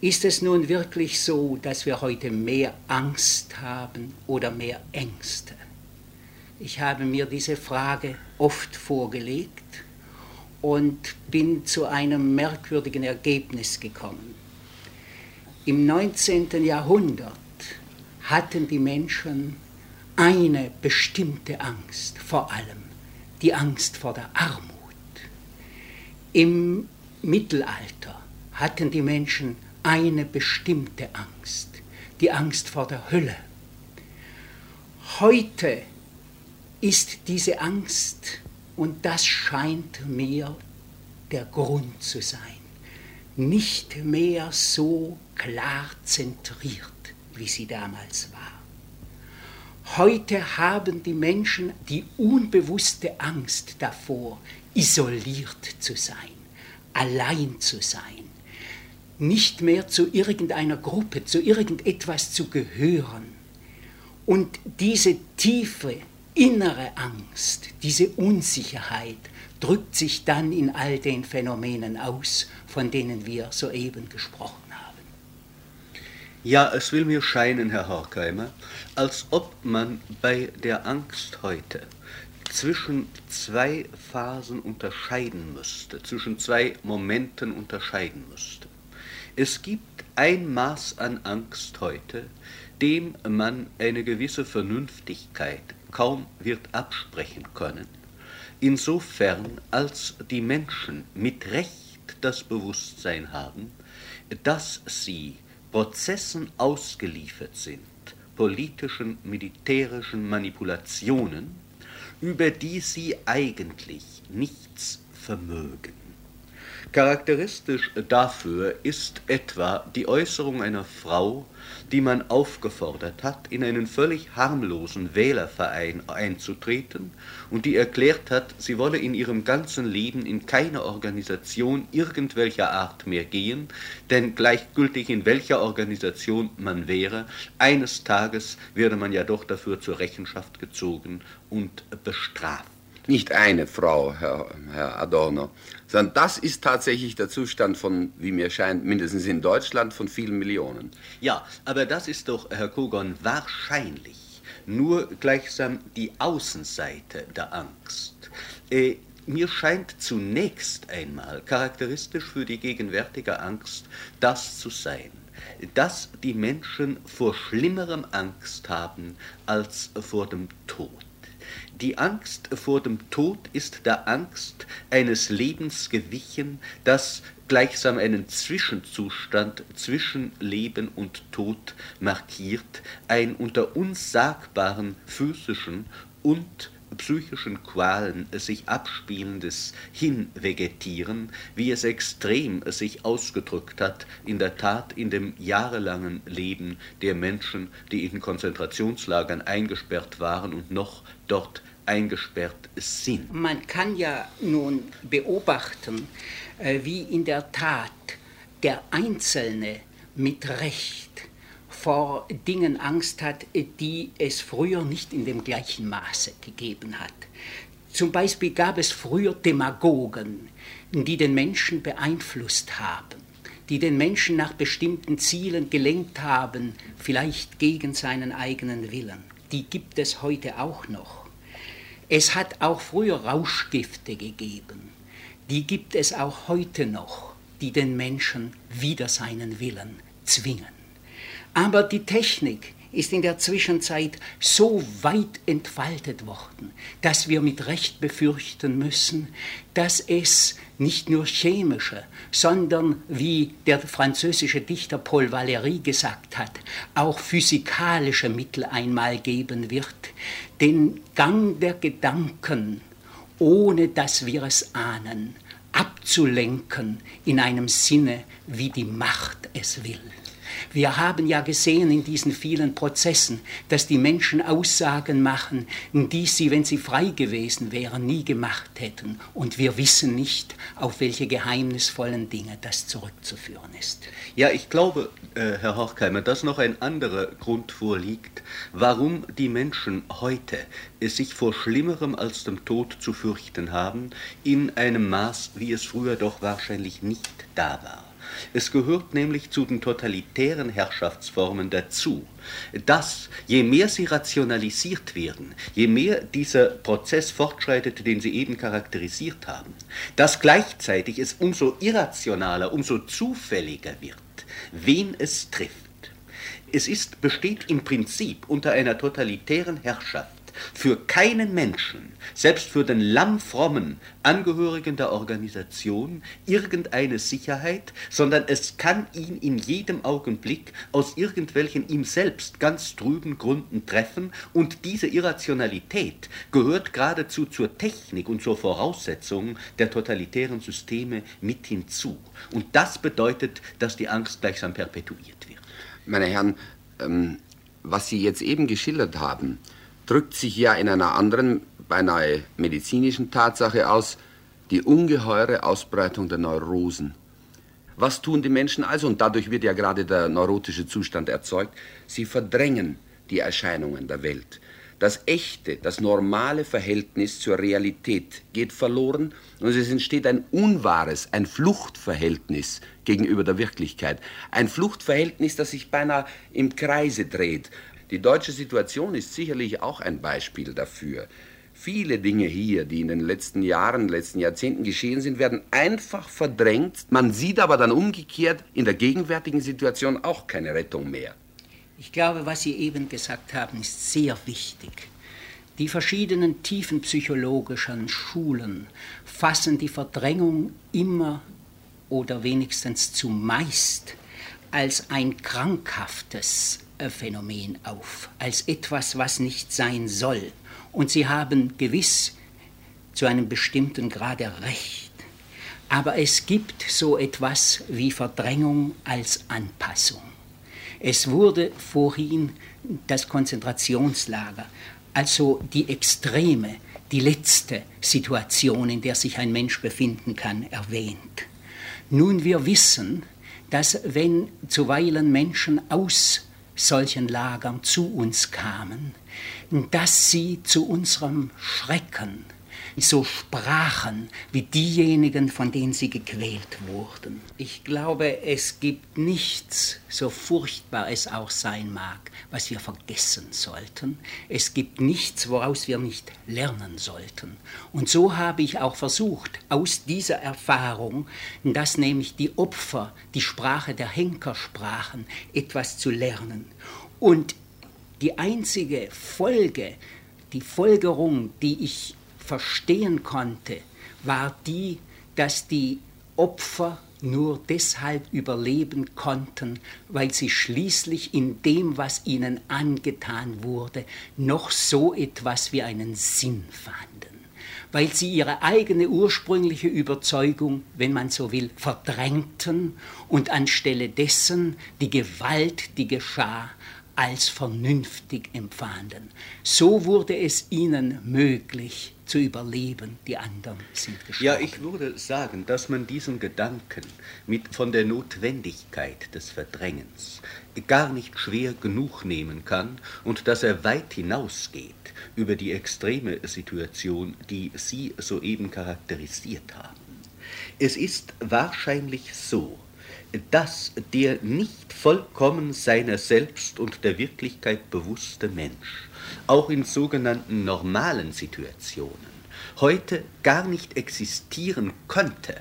Ist es nun wirklich so, dass wir heute mehr Angst haben oder mehr Ängste? Ich habe mir diese Frage oft vorgelegt und bin zu einem merkwürdigen Ergebnis gekommen. Im 19. Jahrhundert hatten die Menschen eine bestimmte Angst, vor allem die Angst vor der Armut. Im Mittelalter hatten die Menschen eine bestimmte Angst, die Angst vor der Hölle. Heute ist diese Angst, und das scheint mir der Grund zu sein, nicht mehr so klar zentriert, wie sie damals war. Heute haben die Menschen die unbewusste Angst davor, isoliert zu sein, allein zu sein, nicht mehr zu irgendeiner Gruppe, zu irgendetwas zu gehören. Und diese tiefe innere Angst, diese Unsicherheit drückt sich dann in all den Phänomenen aus, von denen wir soeben gesprochen haben. Ja, es will mir scheinen, Herr Horkheimer, als ob man bei der Angst heute zwischen zwei Phasen unterscheiden müsste, zwischen zwei Momenten unterscheiden müsste. Es gibt ein Maß an Angst heute, dem man eine gewisse Vernünftigkeit kaum wird absprechen können, insofern als die Menschen mit Recht das Bewusstsein haben, dass sie Prozessen ausgeliefert sind, politischen, militärischen Manipulationen, über die sie eigentlich nichts vermögen. Charakteristisch dafür ist etwa die Äußerung einer Frau, die man aufgefordert hat, in einen völlig harmlosen Wählerverein einzutreten und die erklärt hat, sie wolle in ihrem ganzen Leben in keine Organisation irgendwelcher Art mehr gehen, denn gleichgültig in welcher Organisation man wäre, eines Tages werde man ja doch dafür zur Rechenschaft gezogen und bestraft. Nicht eine Frau, Herr, Herr Adorno, sondern das ist tatsächlich der Zustand von, wie mir scheint, mindestens in Deutschland von vielen Millionen. Ja, aber das ist doch, Herr Kogon, wahrscheinlich nur gleichsam die Außenseite der Angst. Äh, mir scheint zunächst einmal charakteristisch für die gegenwärtige Angst das zu sein, dass die Menschen vor schlimmerem Angst haben als vor dem Tod. Die Angst vor dem Tod ist der Angst eines Lebens gewichen, das gleichsam einen Zwischenzustand zwischen Leben und Tod markiert, ein unter unsagbaren physischen und psychischen Qualen sich abspielendes Hinvegetieren, wie es extrem sich ausgedrückt hat, in der Tat in dem jahrelangen Leben der Menschen, die in Konzentrationslagern eingesperrt waren und noch dort eingesperrt sind. Man kann ja nun beobachten, äh, wie in der Tat der Einzelne mit Recht vor Dingen Angst hat, die es früher nicht in dem gleichen Maße gegeben hat. Zum Beispiel gab es früher Demagogen, die den Menschen beeinflusst haben, die den Menschen nach bestimmten Zielen gelenkt haben, vielleicht gegen seinen eigenen Willen. Die gibt es heute auch noch. Es hat auch früher Rauschgifte gegeben. Die gibt es auch heute noch, die den Menschen wider seinen Willen zwingen. Aber die Technik ist in der Zwischenzeit so weit entfaltet worden, dass wir mit Recht befürchten müssen, dass es nicht nur chemische, sondern, wie der französische Dichter Paul Valéry gesagt hat, auch physikalische Mittel einmal geben wird, den Gang der Gedanken, ohne dass wir es ahnen, abzulenken in einem Sinne, wie die Macht es will. Wir haben ja gesehen in diesen vielen Prozessen, dass die Menschen Aussagen machen, die sie, wenn sie frei gewesen wären, nie gemacht hätten. Und wir wissen nicht, auf welche geheimnisvollen Dinge das zurückzuführen ist. Ja, ich glaube, äh, Herr Horkheimer, dass noch ein anderer Grund vorliegt, warum die Menschen heute es sich vor Schlimmerem als dem Tod zu fürchten haben, in einem Maß, wie es früher doch wahrscheinlich nicht da war. Es gehört nämlich zu den totalitären Herrschaftsformen dazu, dass je mehr sie rationalisiert werden, je mehr dieser Prozess fortschreitet, den Sie eben charakterisiert haben, dass gleichzeitig es umso irrationaler, umso zufälliger wird, wen es trifft. Es ist, besteht im Prinzip unter einer totalitären Herrschaft für keinen Menschen, selbst für den lammfrommen Angehörigen der Organisation, irgendeine Sicherheit, sondern es kann ihn in jedem Augenblick aus irgendwelchen ihm selbst ganz trüben Gründen treffen und diese Irrationalität gehört geradezu zur Technik und zur Voraussetzung der totalitären Systeme mit hinzu. Und das bedeutet, dass die Angst gleichsam perpetuiert wird. Meine Herren, ähm, was Sie jetzt eben geschildert haben, drückt sich ja in einer anderen, beinahe medizinischen Tatsache aus, die ungeheure Ausbreitung der Neurosen. Was tun die Menschen also? Und dadurch wird ja gerade der neurotische Zustand erzeugt. Sie verdrängen die Erscheinungen der Welt. Das echte, das normale Verhältnis zur Realität geht verloren und es entsteht ein unwahres, ein Fluchtverhältnis gegenüber der Wirklichkeit. Ein Fluchtverhältnis, das sich beinahe im Kreise dreht, die deutsche Situation ist sicherlich auch ein Beispiel dafür. Viele Dinge hier, die in den letzten Jahren, letzten Jahrzehnten geschehen sind, werden einfach verdrängt. Man sieht aber dann umgekehrt in der gegenwärtigen Situation auch keine Rettung mehr. Ich glaube, was Sie eben gesagt haben, ist sehr wichtig. Die verschiedenen tiefenpsychologischen Schulen fassen die Verdrängung immer oder wenigstens zumeist als ein krankhaftes Phänomen auf, als etwas, was nicht sein soll. Und sie haben gewiss zu einem bestimmten Grade recht. Aber es gibt so etwas wie Verdrängung als Anpassung. Es wurde vorhin das Konzentrationslager, also die extreme, die letzte Situation, in der sich ein Mensch befinden kann, erwähnt. Nun, wir wissen, dass wenn zuweilen Menschen aus solchen Lagern zu uns kamen, dass sie zu unserem Schrecken so sprachen wie diejenigen, von denen sie gequält wurden. Ich glaube, es gibt nichts, so furchtbar es auch sein mag, was wir vergessen sollten. Es gibt nichts, woraus wir nicht lernen sollten. Und so habe ich auch versucht, aus dieser Erfahrung, dass nämlich die Opfer die Sprache der Henker sprachen, etwas zu lernen. Und die einzige Folge, die Folgerung, die ich verstehen konnte, war die, dass die Opfer nur deshalb überleben konnten, weil sie schließlich in dem, was ihnen angetan wurde, noch so etwas wie einen Sinn fanden, weil sie ihre eigene ursprüngliche Überzeugung, wenn man so will, verdrängten und anstelle dessen die Gewalt, die geschah, als vernünftig empfanden. So wurde es ihnen möglich, zu überleben, die anderen sind gestorben. Ja, ich würde sagen, dass man diesen Gedanken mit von der Notwendigkeit des Verdrängens gar nicht schwer genug nehmen kann und dass er weit hinausgeht über die extreme Situation, die Sie soeben charakterisiert haben. Es ist wahrscheinlich so, dass der nicht vollkommen seiner selbst und der Wirklichkeit bewusste Mensch auch in sogenannten normalen Situationen heute gar nicht existieren könnte,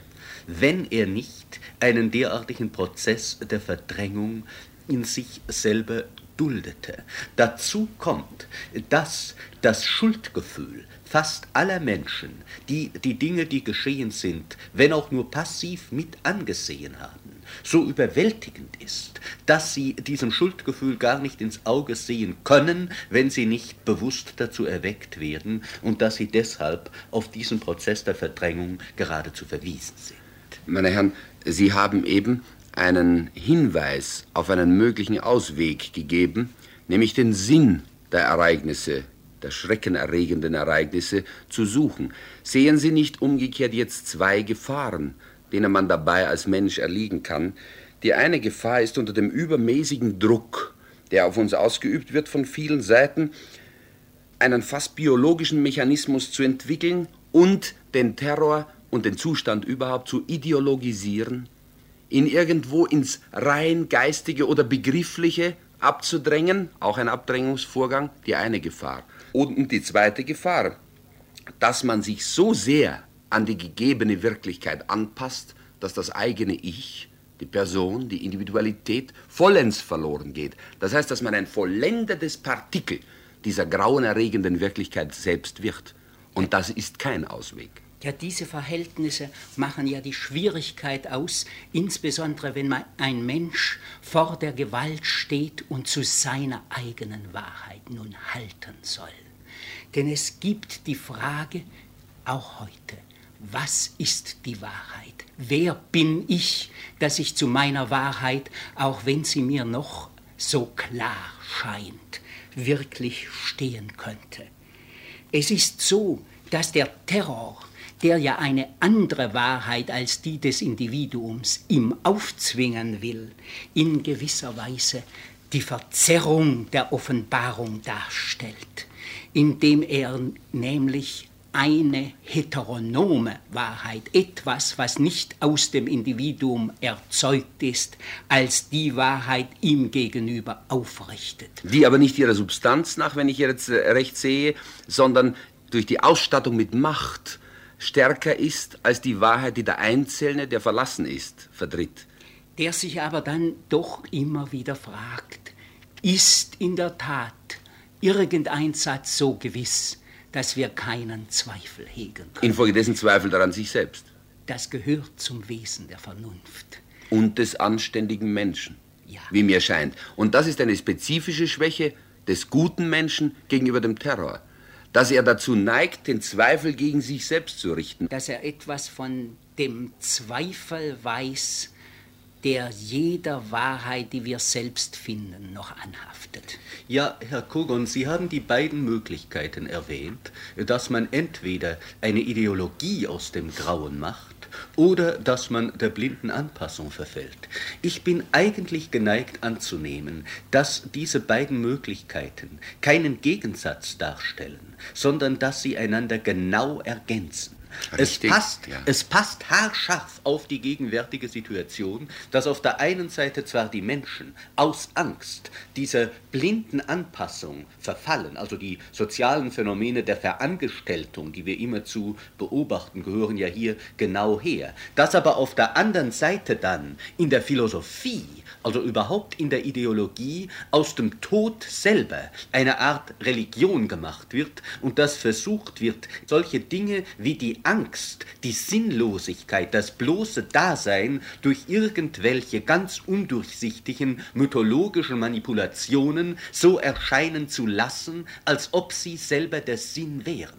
wenn er nicht einen derartigen Prozess der Verdrängung in sich selber duldete. Dazu kommt, dass das Schuldgefühl fast aller Menschen, die die Dinge, die geschehen sind, wenn auch nur passiv mit angesehen haben, so überwältigend ist, dass sie diesem Schuldgefühl gar nicht ins Auge sehen können, wenn sie nicht bewusst dazu erweckt werden und dass sie deshalb auf diesen Prozess der Verdrängung geradezu verwiesen sind. Meine Herren, Sie haben eben einen Hinweis auf einen möglichen Ausweg gegeben, nämlich den Sinn der Ereignisse, der schreckenerregenden Ereignisse zu suchen. Sehen Sie nicht umgekehrt jetzt zwei Gefahren, denen man dabei als Mensch erliegen kann? Die eine Gefahr ist unter dem übermäßigen Druck, der auf uns ausgeübt wird von vielen Seiten, einen fast biologischen Mechanismus zu entwickeln und den Terror und den Zustand überhaupt zu ideologisieren, ihn irgendwo ins rein geistige oder begriffliche abzudrängen, auch ein Abdrängungsvorgang, die eine Gefahr. Und die zweite Gefahr, dass man sich so sehr an die gegebene Wirklichkeit anpasst, dass das eigene Ich, die Person, die Individualität vollends verloren geht. Das heißt, dass man ein vollendetes Partikel dieser grauenerregenden Wirklichkeit selbst wird. Und das ist kein Ausweg. Ja, diese Verhältnisse machen ja die Schwierigkeit aus, insbesondere wenn man ein Mensch vor der Gewalt steht und zu seiner eigenen Wahrheit nun halten soll. Denn es gibt die Frage, auch heute, was ist die Wahrheit? Wer bin ich, dass ich zu meiner Wahrheit, auch wenn sie mir noch so klar scheint, wirklich stehen könnte? Es ist so, dass der Terror der ja eine andere Wahrheit als die des Individuums ihm aufzwingen will, in gewisser Weise die Verzerrung der Offenbarung darstellt, indem er nämlich eine heteronome Wahrheit, etwas, was nicht aus dem Individuum erzeugt ist, als die Wahrheit ihm gegenüber aufrichtet. Die aber nicht ihrer Substanz nach, wenn ich jetzt recht sehe, sondern durch die Ausstattung mit Macht stärker ist als die Wahrheit, die der Einzelne, der verlassen ist, vertritt. Der sich aber dann doch immer wieder fragt, ist in der Tat irgendein Satz so gewiss, dass wir keinen Zweifel hegen können? Infolgedessen Zweifel daran sich selbst. Das gehört zum Wesen der Vernunft. Und des anständigen Menschen, ja. wie mir scheint. Und das ist eine spezifische Schwäche des guten Menschen gegenüber dem Terror dass er dazu neigt, den Zweifel gegen sich selbst zu richten. Dass er etwas von dem Zweifel weiß, der jeder Wahrheit, die wir selbst finden, noch anhaftet. Ja, Herr Kogon, Sie haben die beiden Möglichkeiten erwähnt, dass man entweder eine Ideologie aus dem Grauen macht, oder dass man der blinden Anpassung verfällt. Ich bin eigentlich geneigt anzunehmen, dass diese beiden Möglichkeiten keinen Gegensatz darstellen, sondern dass sie einander genau ergänzen. Richtig, es, passt, ja. es passt haarscharf auf die gegenwärtige Situation, dass auf der einen Seite zwar die Menschen aus Angst dieser blinden Anpassung verfallen, also die sozialen Phänomene der Verangestelltung, die wir immerzu beobachten, gehören ja hier genau her, dass aber auf der anderen Seite dann in der Philosophie also überhaupt in der Ideologie, aus dem Tod selber eine Art Religion gemacht wird und dass versucht wird, solche Dinge wie die Angst, die Sinnlosigkeit, das bloße Dasein durch irgendwelche ganz undurchsichtigen mythologischen Manipulationen so erscheinen zu lassen, als ob sie selber der Sinn wären.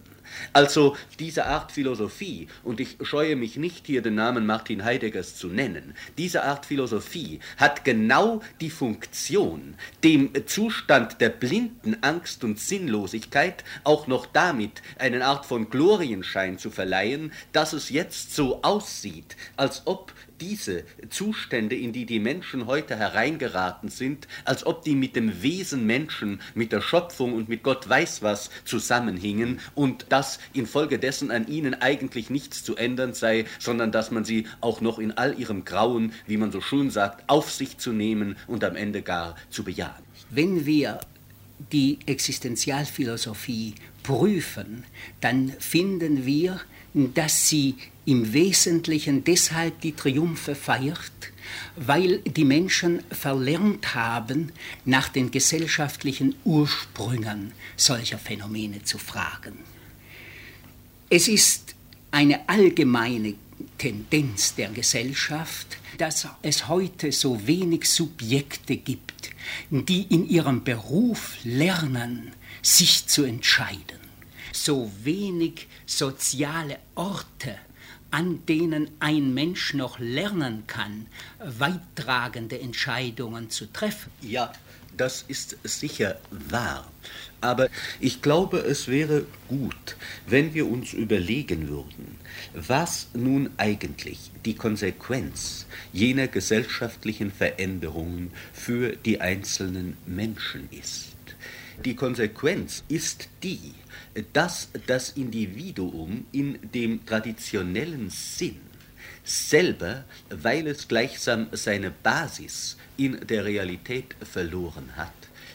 Also diese Art Philosophie, und ich scheue mich nicht hier den Namen Martin Heideggers zu nennen, diese Art Philosophie hat genau die Funktion, dem Zustand der blinden Angst und Sinnlosigkeit auch noch damit eine Art von Glorienschein zu verleihen, dass es jetzt so aussieht, als ob diese Zustände, in die die Menschen heute hereingeraten sind, als ob die mit dem Wesen Menschen, mit der Schöpfung und mit Gott weiß was zusammenhingen und dass infolgedessen an ihnen eigentlich nichts zu ändern sei, sondern dass man sie auch noch in all ihrem Grauen, wie man so schön sagt, auf sich zu nehmen und am Ende gar zu bejahen. Wenn wir die Existenzialphilosophie prüfen, dann finden wir, dass sie im Wesentlichen deshalb die Triumphe feiert, weil die Menschen verlernt haben, nach den gesellschaftlichen Ursprüngen solcher Phänomene zu fragen. Es ist eine allgemeine Tendenz der Gesellschaft, dass es heute so wenig Subjekte gibt, die in ihrem Beruf lernen, sich zu entscheiden, so wenig soziale Orte an denen ein Mensch noch lernen kann, weittragende Entscheidungen zu treffen. Ja, das ist sicher wahr. Aber ich glaube, es wäre gut, wenn wir uns überlegen würden, was nun eigentlich die Konsequenz jener gesellschaftlichen Veränderungen für die einzelnen Menschen ist. Die Konsequenz ist die, dass das Individuum in dem traditionellen Sinn selber, weil es gleichsam seine Basis in der Realität verloren hat,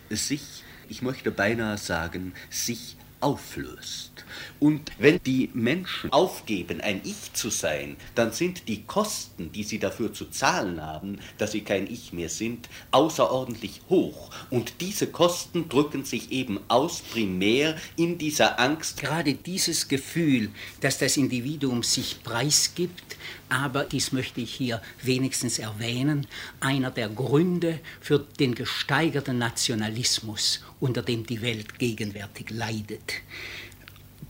sich, ich möchte beinahe sagen, sich auflöst. Und wenn die Menschen aufgeben, ein Ich zu sein, dann sind die Kosten, die sie dafür zu zahlen haben, dass sie kein Ich mehr sind, außerordentlich hoch. Und diese Kosten drücken sich eben aus primär in dieser Angst. Gerade dieses Gefühl, dass das Individuum sich preisgibt, aber dies möchte ich hier wenigstens erwähnen, einer der Gründe für den gesteigerten Nationalismus, unter dem die Welt gegenwärtig leidet.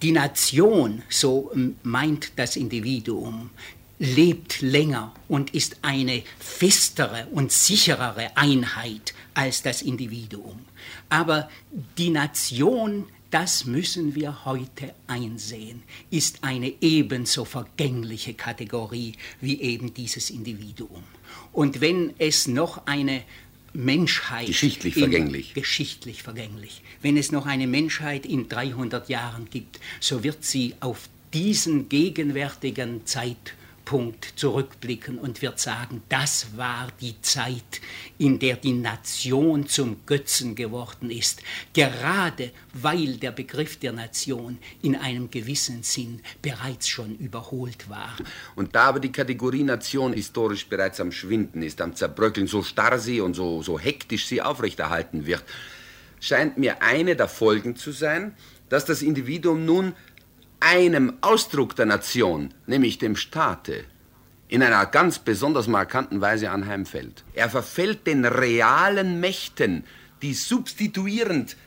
Die Nation, so meint das Individuum, lebt länger und ist eine festere und sicherere Einheit als das Individuum. Aber die Nation, das müssen wir heute einsehen, ist eine ebenso vergängliche Kategorie wie eben dieses Individuum. Und wenn es noch eine Menschheit. Geschichtlich vergänglich. Geschichtlich vergänglich. Wenn es noch eine Menschheit in 300 Jahren gibt, so wird sie auf diesen gegenwärtigen Zeitpunkt Punkt zurückblicken und wird sagen, das war die Zeit, in der die Nation zum Götzen geworden ist, gerade weil der Begriff der Nation in einem gewissen Sinn bereits schon überholt war. Und da aber die Kategorie Nation historisch bereits am Schwinden ist, am Zerbröckeln, so starr sie und so, so hektisch sie aufrechterhalten wird, scheint mir eine der Folgen zu sein, dass das Individuum nun einem Ausdruck der Nation, nämlich dem Staate, in einer ganz besonders markanten Weise anheimfällt. Er verfällt den realen Mächten, die substituierend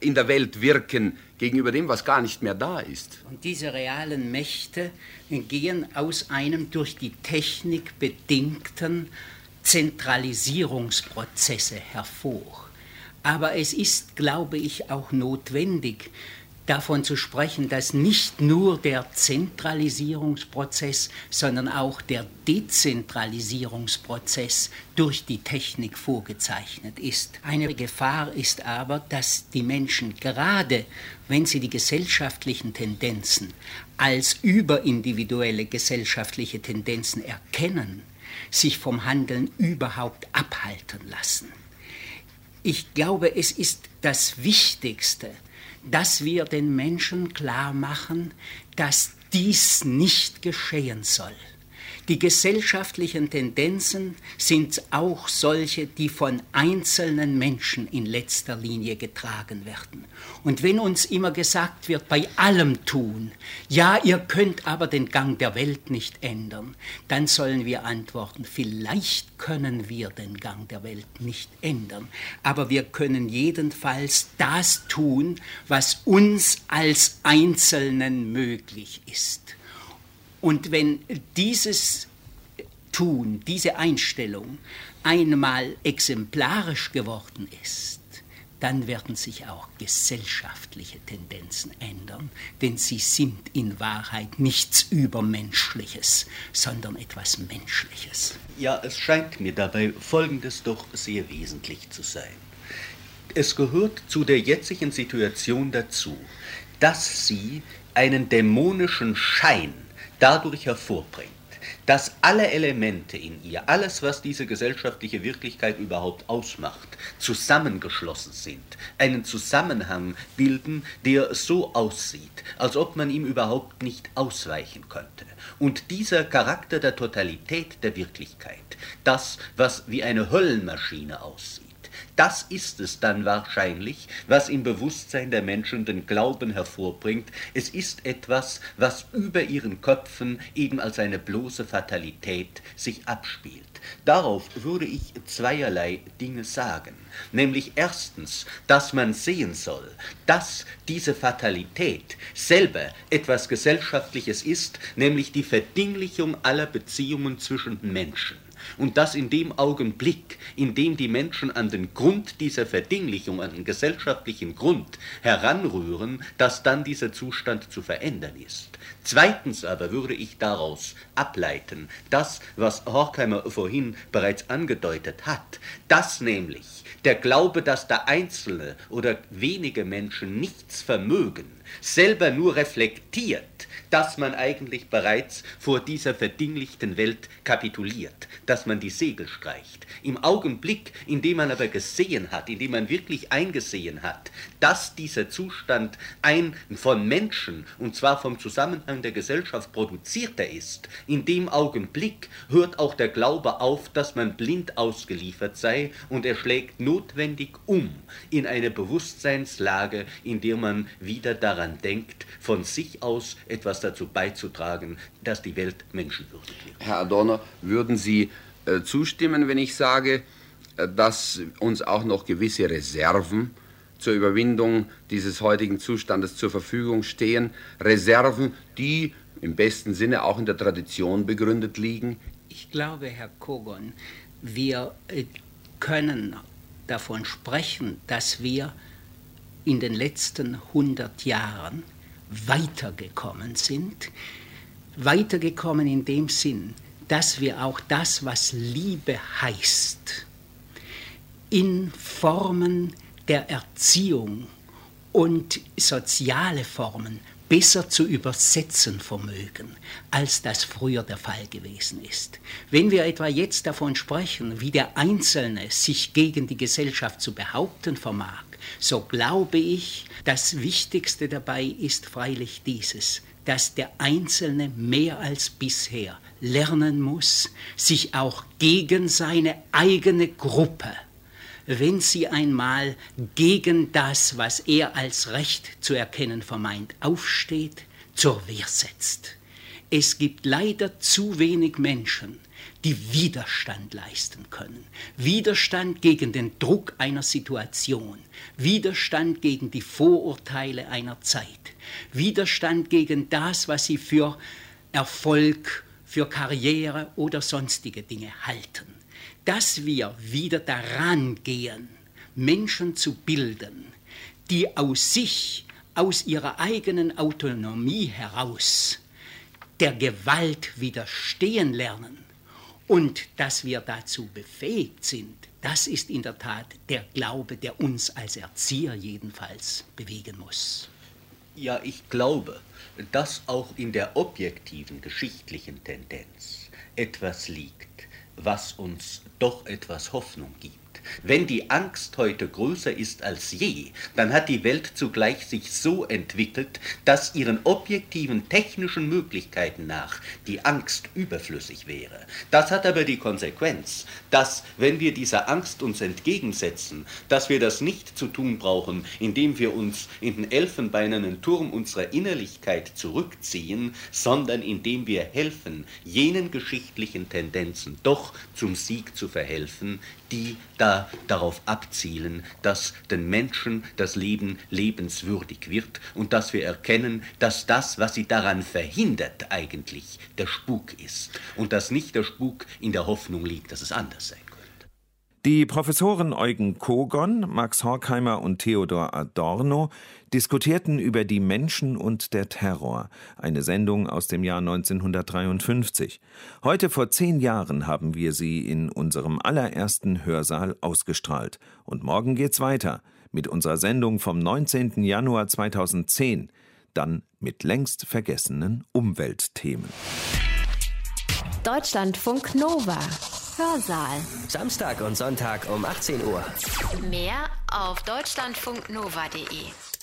in der Welt wirken gegenüber dem, was gar nicht mehr da ist. Und diese realen Mächte gehen aus einem durch die Technik bedingten Zentralisierungsprozesse hervor. Aber es ist, glaube ich, auch notwendig, davon zu sprechen, dass nicht nur der Zentralisierungsprozess, sondern auch der Dezentralisierungsprozess durch die Technik vorgezeichnet ist. Eine Gefahr ist aber, dass die Menschen gerade, wenn sie die gesellschaftlichen Tendenzen als überindividuelle gesellschaftliche Tendenzen erkennen, sich vom Handeln überhaupt abhalten lassen. Ich glaube, es ist das Wichtigste, dass wir den Menschen klar machen, dass dies nicht geschehen soll. Die gesellschaftlichen Tendenzen sind auch solche, die von einzelnen Menschen in letzter Linie getragen werden. Und wenn uns immer gesagt wird, bei allem tun, ja, ihr könnt aber den Gang der Welt nicht ändern, dann sollen wir antworten, vielleicht können wir den Gang der Welt nicht ändern, aber wir können jedenfalls das tun, was uns als Einzelnen möglich ist. Und wenn dieses Tun, diese Einstellung einmal exemplarisch geworden ist, dann werden sich auch gesellschaftliche Tendenzen ändern, denn sie sind in Wahrheit nichts Übermenschliches, sondern etwas Menschliches. Ja, es scheint mir dabei Folgendes doch sehr wesentlich zu sein. Es gehört zu der jetzigen Situation dazu, dass sie einen dämonischen Schein dadurch hervorbringt, dass alle Elemente in ihr, alles, was diese gesellschaftliche Wirklichkeit überhaupt ausmacht, zusammengeschlossen sind, einen Zusammenhang bilden, der so aussieht, als ob man ihm überhaupt nicht ausweichen könnte. Und dieser Charakter der Totalität der Wirklichkeit, das, was wie eine Höllenmaschine aussieht, Das ist es dann wahrscheinlich, was im Bewusstsein der Menschen den Glauben hervorbringt. Es ist etwas, was über ihren Köpfen eben als eine bloße Fatalität sich abspielt. Darauf würde ich zweierlei Dinge sagen. Nämlich erstens, dass man sehen soll, dass diese Fatalität selber etwas Gesellschaftliches ist, nämlich die Verdinglichung aller Beziehungen zwischen Menschen und dass in dem Augenblick, in dem die Menschen an den Grund dieser Verdinglichung, an den gesellschaftlichen Grund heranrühren, dass dann dieser Zustand zu verändern ist. Zweitens aber würde ich daraus ableiten, das, was Horkheimer vorhin bereits angedeutet hat, dass nämlich der Glaube, dass der Einzelne oder wenige Menschen nichts vermögen, selber nur reflektiert, dass man eigentlich bereits vor dieser verdinglichten Welt kapituliert, dass man die Segel streicht. Im Augenblick, in dem man aber gesehen hat, in dem man wirklich eingesehen hat, dass dieser Zustand ein von Menschen, und zwar vom Zusammenhang der Gesellschaft produzierter ist, in dem Augenblick hört auch der Glaube auf, dass man blind ausgeliefert sei, und er schlägt notwendig um in eine Bewusstseinslage, in der man wieder daran denkt, von sich aus etwas dazu beizutragen, dass die Welt menschenwürdig wird. Herr Adorno, würden Sie äh, zustimmen, wenn ich sage, äh, dass uns auch noch gewisse Reserven zur Überwindung dieses heutigen Zustandes zur Verfügung stehen? Reserven, die im besten Sinne auch in der Tradition begründet liegen? Ich glaube, Herr Kogon, wir äh, können davon sprechen, dass wir in den letzten 100 Jahren weitergekommen sind. Weitergekommen in dem Sinn, dass wir auch das, was Liebe heißt, in Formen der Erziehung und soziale Formen besser zu übersetzen vermögen, als das früher der Fall gewesen ist. Wenn wir etwa jetzt davon sprechen, wie der Einzelne sich gegen die Gesellschaft zu behaupten vermag, so glaube ich, das Wichtigste dabei ist freilich dieses, dass der Einzelne mehr als bisher lernen muss, sich auch gegen seine eigene Gruppe, wenn sie einmal gegen das, was er als Recht zu erkennen vermeint, aufsteht, zur Wehr setzt. Es gibt leider zu wenig Menschen, die Widerstand leisten können. Widerstand gegen den Druck einer Situation, Widerstand gegen die Vorurteile einer Zeit, Widerstand gegen das, was sie für Erfolg, für Karriere oder sonstige Dinge halten. Dass wir wieder daran gehen, Menschen zu bilden, die aus sich, aus ihrer eigenen Autonomie heraus der Gewalt widerstehen lernen und dass wir dazu befähigt sind, das ist in der Tat der Glaube, der uns als Erzieher jedenfalls bewegen muss. Ja, ich glaube, dass auch in der objektiven geschichtlichen Tendenz etwas liegt, was uns doch etwas Hoffnung gibt. Wenn die Angst heute größer ist als je, dann hat die Welt zugleich sich so entwickelt, dass ihren objektiven technischen Möglichkeiten nach die Angst überflüssig wäre. Das hat aber die Konsequenz, dass wenn wir dieser Angst uns entgegensetzen, dass wir das nicht zu tun brauchen, indem wir uns in den elfenbeinernen Turm unserer Innerlichkeit zurückziehen, sondern indem wir helfen, jenen geschichtlichen Tendenzen doch zum Sieg zu verhelfen, die da darauf abzielen, dass den Menschen das Leben lebenswürdig wird und dass wir erkennen, dass das, was sie daran verhindert, eigentlich der Spuk ist und dass nicht der Spuk in der Hoffnung liegt, dass es anders sein könnte. Die Professoren Eugen Kogon, Max Horkheimer und Theodor Adorno diskutierten über die Menschen und der Terror, eine Sendung aus dem Jahr 1953. Heute vor zehn Jahren haben wir sie in unserem allerersten Hörsaal ausgestrahlt. Und morgen geht's weiter mit unserer Sendung vom 19. Januar 2010, dann mit längst vergessenen Umweltthemen. Deutschlandfunk Nova. Hörsaal. Samstag und Sonntag um 18 Uhr. Mehr auf deutschlandfunknova.de.